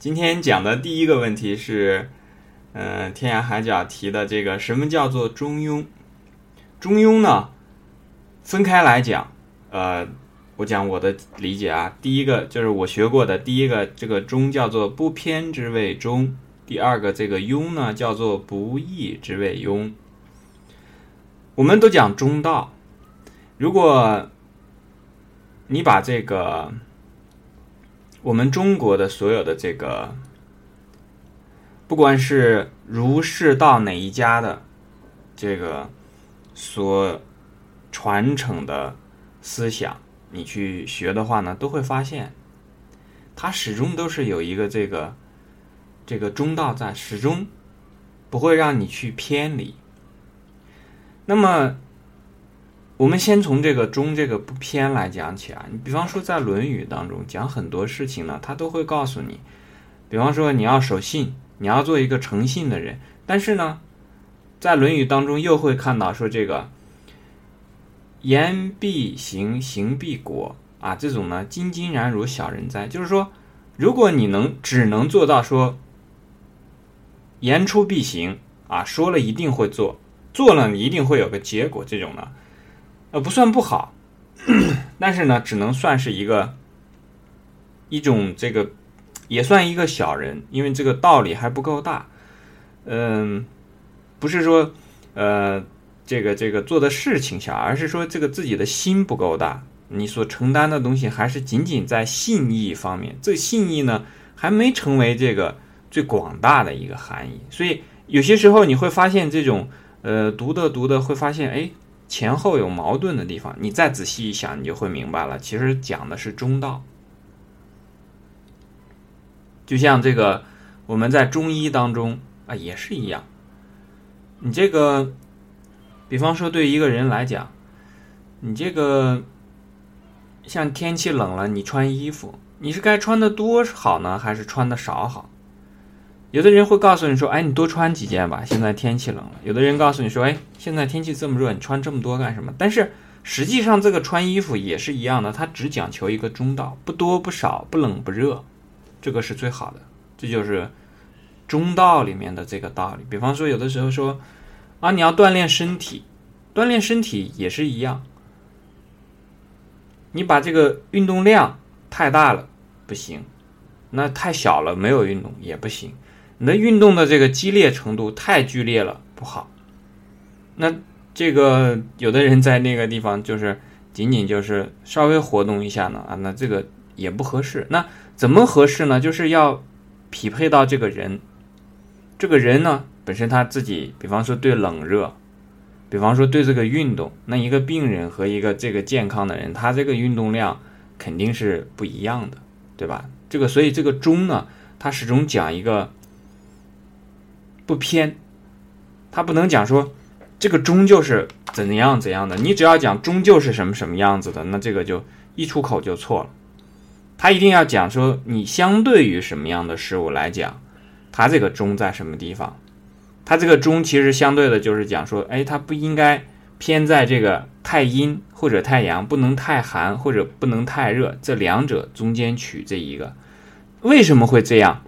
今天讲的第一个问题是，嗯，天涯海角提的这个什么叫做中庸？中庸呢，分开来讲，呃，我讲我的理解啊。第一个就是我学过的，第一个这个中叫做不偏之谓中，第二个这个庸呢叫做不义之谓庸。我们都讲中道，如果你把这个。我们中国的所有的这个，不管是儒释道哪一家的这个所传承的思想，你去学的话呢，都会发现，它始终都是有一个这个这个中道在，始终不会让你去偏离。那么。我们先从这个中这个不偏来讲起啊，你比方说在《论语》当中讲很多事情呢，他都会告诉你，比方说你要守信，你要做一个诚信的人。但是呢，在《论语》当中又会看到说这个言必行，行必果啊，这种呢，兢兢然如小人哉。就是说，如果你能只能做到说言出必行啊，说了一定会做，做了你一定会有个结果，这种呢。呃，不算不好，但是呢，只能算是一个一种这个，也算一个小人，因为这个道理还不够大。嗯，不是说呃这个这个做的事情小，而是说这个自己的心不够大，你所承担的东西还是仅仅在信义方面，这信义呢还没成为这个最广大的一个含义。所以有些时候你会发现，这种呃读的读的会发现，哎。前后有矛盾的地方，你再仔细一想，你就会明白了。其实讲的是中道，就像这个我们在中医当中啊也是一样。你这个，比方说对一个人来讲，你这个像天气冷了，你穿衣服，你是该穿的多好呢，还是穿的少好？有的人会告诉你说：“哎，你多穿几件吧，现在天气冷了。”有的人告诉你说：“哎，现在天气这么热，你穿这么多干什么？”但是实际上，这个穿衣服也是一样的，它只讲求一个中道，不多不少，不冷不热，这个是最好的。这就是中道里面的这个道理。比方说，有的时候说：“啊，你要锻炼身体，锻炼身体也是一样，你把这个运动量太大了不行，那太小了没有运动也不行。”你的运动的这个激烈程度太剧烈了，不好。那这个有的人在那个地方就是仅仅就是稍微活动一下呢啊，那这个也不合适。那怎么合适呢？就是要匹配到这个人，这个人呢本身他自己，比方说对冷热，比方说对这个运动，那一个病人和一个这个健康的人，他这个运动量肯定是不一样的，对吧？这个所以这个中呢，它始终讲一个。不偏，他不能讲说这个终究是怎样怎样的。你只要讲终究是什么什么样子的，那这个就一出口就错了。他一定要讲说你相对于什么样的事物来讲，它这个中在什么地方？它这个中其实相对的就是讲说，哎，它不应该偏在这个太阴或者太阳，不能太寒或者不能太热，这两者中间取这一个。为什么会这样？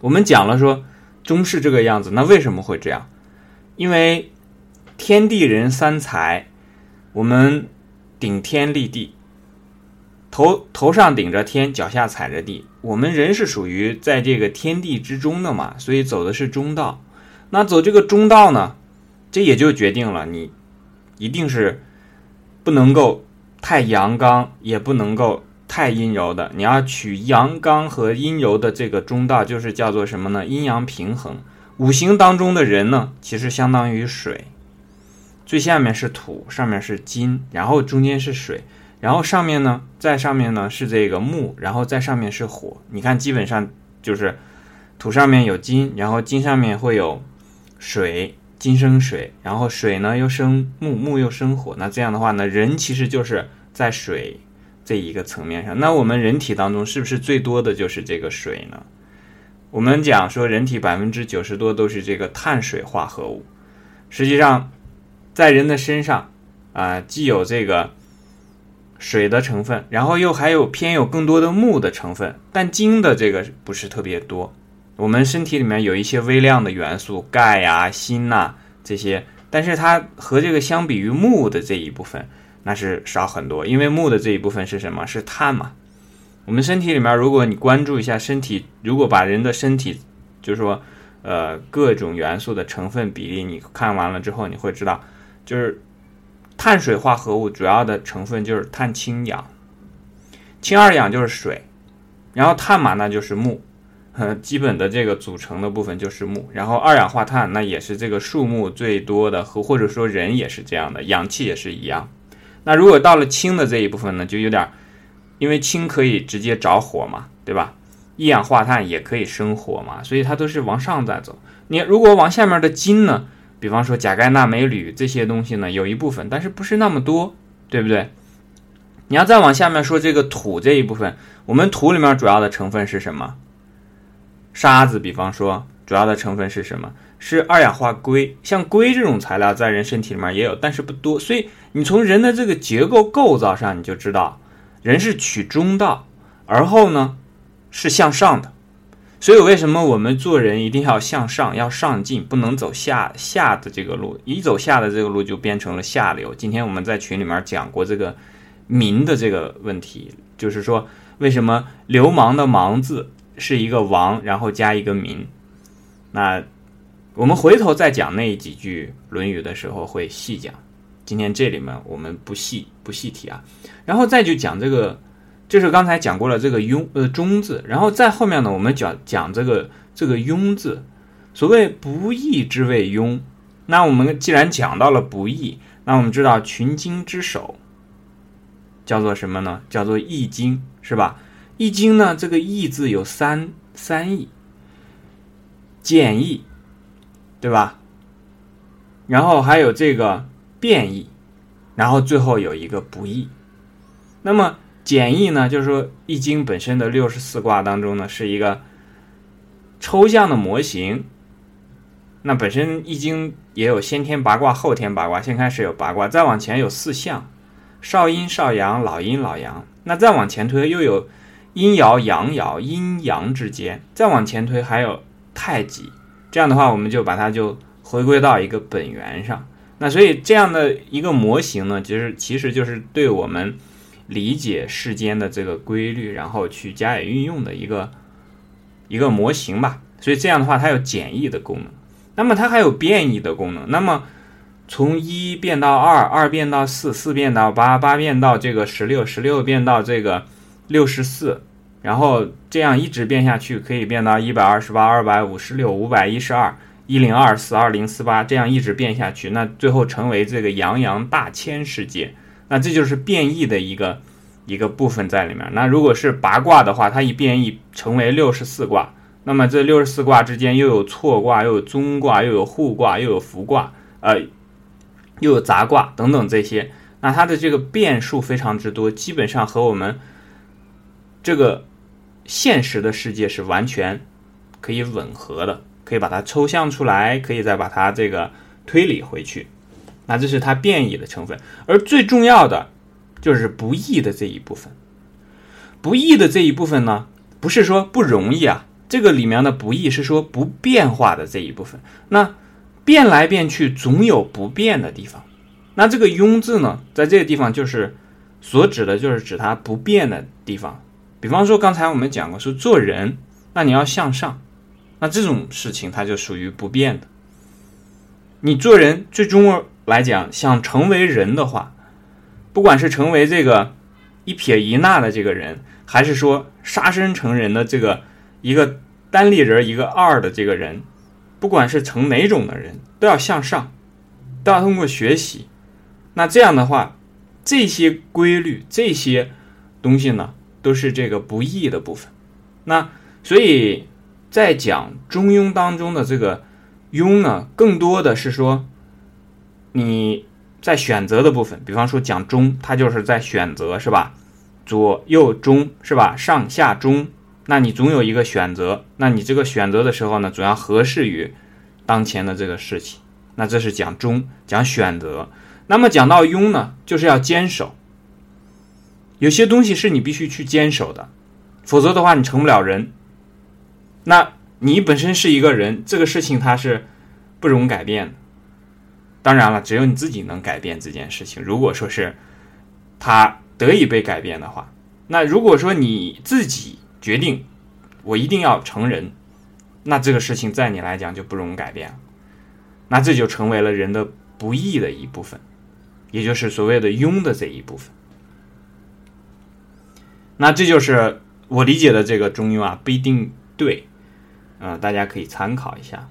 我们讲了说。终是这个样子，那为什么会这样？因为天地人三才，我们顶天立地，头头上顶着天，脚下踩着地。我们人是属于在这个天地之中的嘛，所以走的是中道。那走这个中道呢，这也就决定了你一定是不能够太阳刚，也不能够。太阴柔的，你要取阳刚和阴柔的这个中道，就是叫做什么呢？阴阳平衡。五行当中的人呢，其实相当于水，最下面是土，上面是金，然后中间是水，然后上面呢，在上面呢是这个木，然后在上面是火。你看，基本上就是土上面有金，然后金上面会有水，金生水，然后水呢又生木，木又生火。那这样的话呢，人其实就是在水。这一个层面上，那我们人体当中是不是最多的就是这个水呢？我们讲说人体百分之九十多都是这个碳水化合物。实际上，在人的身上啊，既有这个水的成分，然后又还有偏有更多的木的成分，但金的这个不是特别多。我们身体里面有一些微量的元素，钙呀、锌呐这些，但是它和这个相比于木的这一部分，那是少很多。因为木的这一部分是什么？是碳嘛。我们身体里面，如果你关注一下身体，如果把人的身体，就是说，呃，各种元素的成分比例，你看完了之后，你会知道，就是。碳水化合物主要的成分就是碳、氢、氧，氢、二氧就是水，然后碳嘛，那就是木，呃，基本的这个组成的部分就是木，然后二氧化碳那也是这个树木最多的，和或者说人也是这样的，氧气也是一样。那如果到了氢的这一部分呢，就有点，因为氢可以直接着火嘛，对吧？一氧化碳也可以生火嘛，所以它都是往上在走。你如果往下面的金呢？比方说钾、钙、钠、镁、铝这些东西呢，有一部分，但是不是那么多，对不对？你要再往下面说这个土这一部分，我们土里面主要的成分是什么？沙子，比方说主要的成分是什么？是二氧化硅。像硅这种材料在人身体里面也有，但是不多。所以你从人的这个结构构造上，你就知道人是取中道，而后呢是向上的。所以，为什么我们做人一定要向上，要上进，不能走下下的这个路？一走下的这个路，就变成了下流。今天我们在群里面讲过这个“民”的这个问题，就是说，为什么流氓的“氓”字是一个王，然后加一个“民”？那我们回头再讲那几句《论语》的时候会细讲。今天这里面我们不细不细提啊，然后再就讲这个。就是刚才讲过了这个庸呃中字，然后再后面呢，我们讲讲这个这个庸字。所谓不义之谓庸，那我们既然讲到了不义，那我们知道群经之首叫做什么呢？叫做易经，是吧？易经呢，这个易字有三三义，简易，对吧？然后还有这个变易，然后最后有一个不易。那么简易呢，就是说《易经》本身的六十四卦当中呢，是一个抽象的模型。那本身《易经》也有先天八卦、后天八卦，先开始有八卦，再往前有四象：少阴、少阳、老阴、老阳。那再往前推又有阴爻、阳爻、阴阳之间，再往前推还有太极。这样的话，我们就把它就回归到一个本源上。那所以这样的一个模型呢，其实其实就是对我们。理解世间的这个规律，然后去加以运用的一个一个模型吧。所以这样的话，它有简易的功能，那么它还有变异的功能。那么从一变到二，二变到四，四变到八，八变到这个十六，十六变到这个六十四，然后这样一直变下去，可以变到一百二十八、二百五十六、五百一十二、一零二四、二零四八，这样一直变下去，那最后成为这个洋洋大千世界。那这就是变异的一个一个部分在里面。那如果是八卦的话，它一变异成为六十四卦，那么这六十四卦之间又有错卦，又有中卦，又有互卦，又有伏卦，呃，又有杂卦等等这些。那它的这个变数非常之多，基本上和我们这个现实的世界是完全可以吻合的，可以把它抽象出来，可以再把它这个推理回去。那这是它变异的成分，而最重要的就是不易的这一部分。不易的这一部分呢，不是说不容易啊，这个里面的不易是说不变化的这一部分。那变来变去，总有不变的地方。那这个庸字呢，在这个地方就是所指的，就是指它不变的地方。比方说，刚才我们讲过，说做人，那你要向上，那这种事情它就属于不变的。你做人最终。来讲，想成为人的话，不管是成为这个一撇一捺的这个人，还是说杀身成仁的这个一个单立人一个二的这个人，不管是成哪种的人，都要向上，都要通过学习。那这样的话，这些规律、这些东西呢，都是这个不易的部分。那所以在讲中庸当中的这个庸呢，更多的是说。你在选择的部分，比方说讲中，它就是在选择，是吧？左右中，是吧？上下中，那你总有一个选择。那你这个选择的时候呢，总要合适于当前的这个事情。那这是讲中，讲选择。那么讲到庸呢，就是要坚守。有些东西是你必须去坚守的，否则的话你成不了人。那你本身是一个人，这个事情它是不容改变的。当然了，只有你自己能改变这件事情。如果说是它得以被改变的话，那如果说你自己决定我一定要成人，那这个事情在你来讲就不容改变了。那这就成为了人的不义的一部分，也就是所谓的庸的这一部分。那这就是我理解的这个中庸啊，不一定对，啊，大家可以参考一下。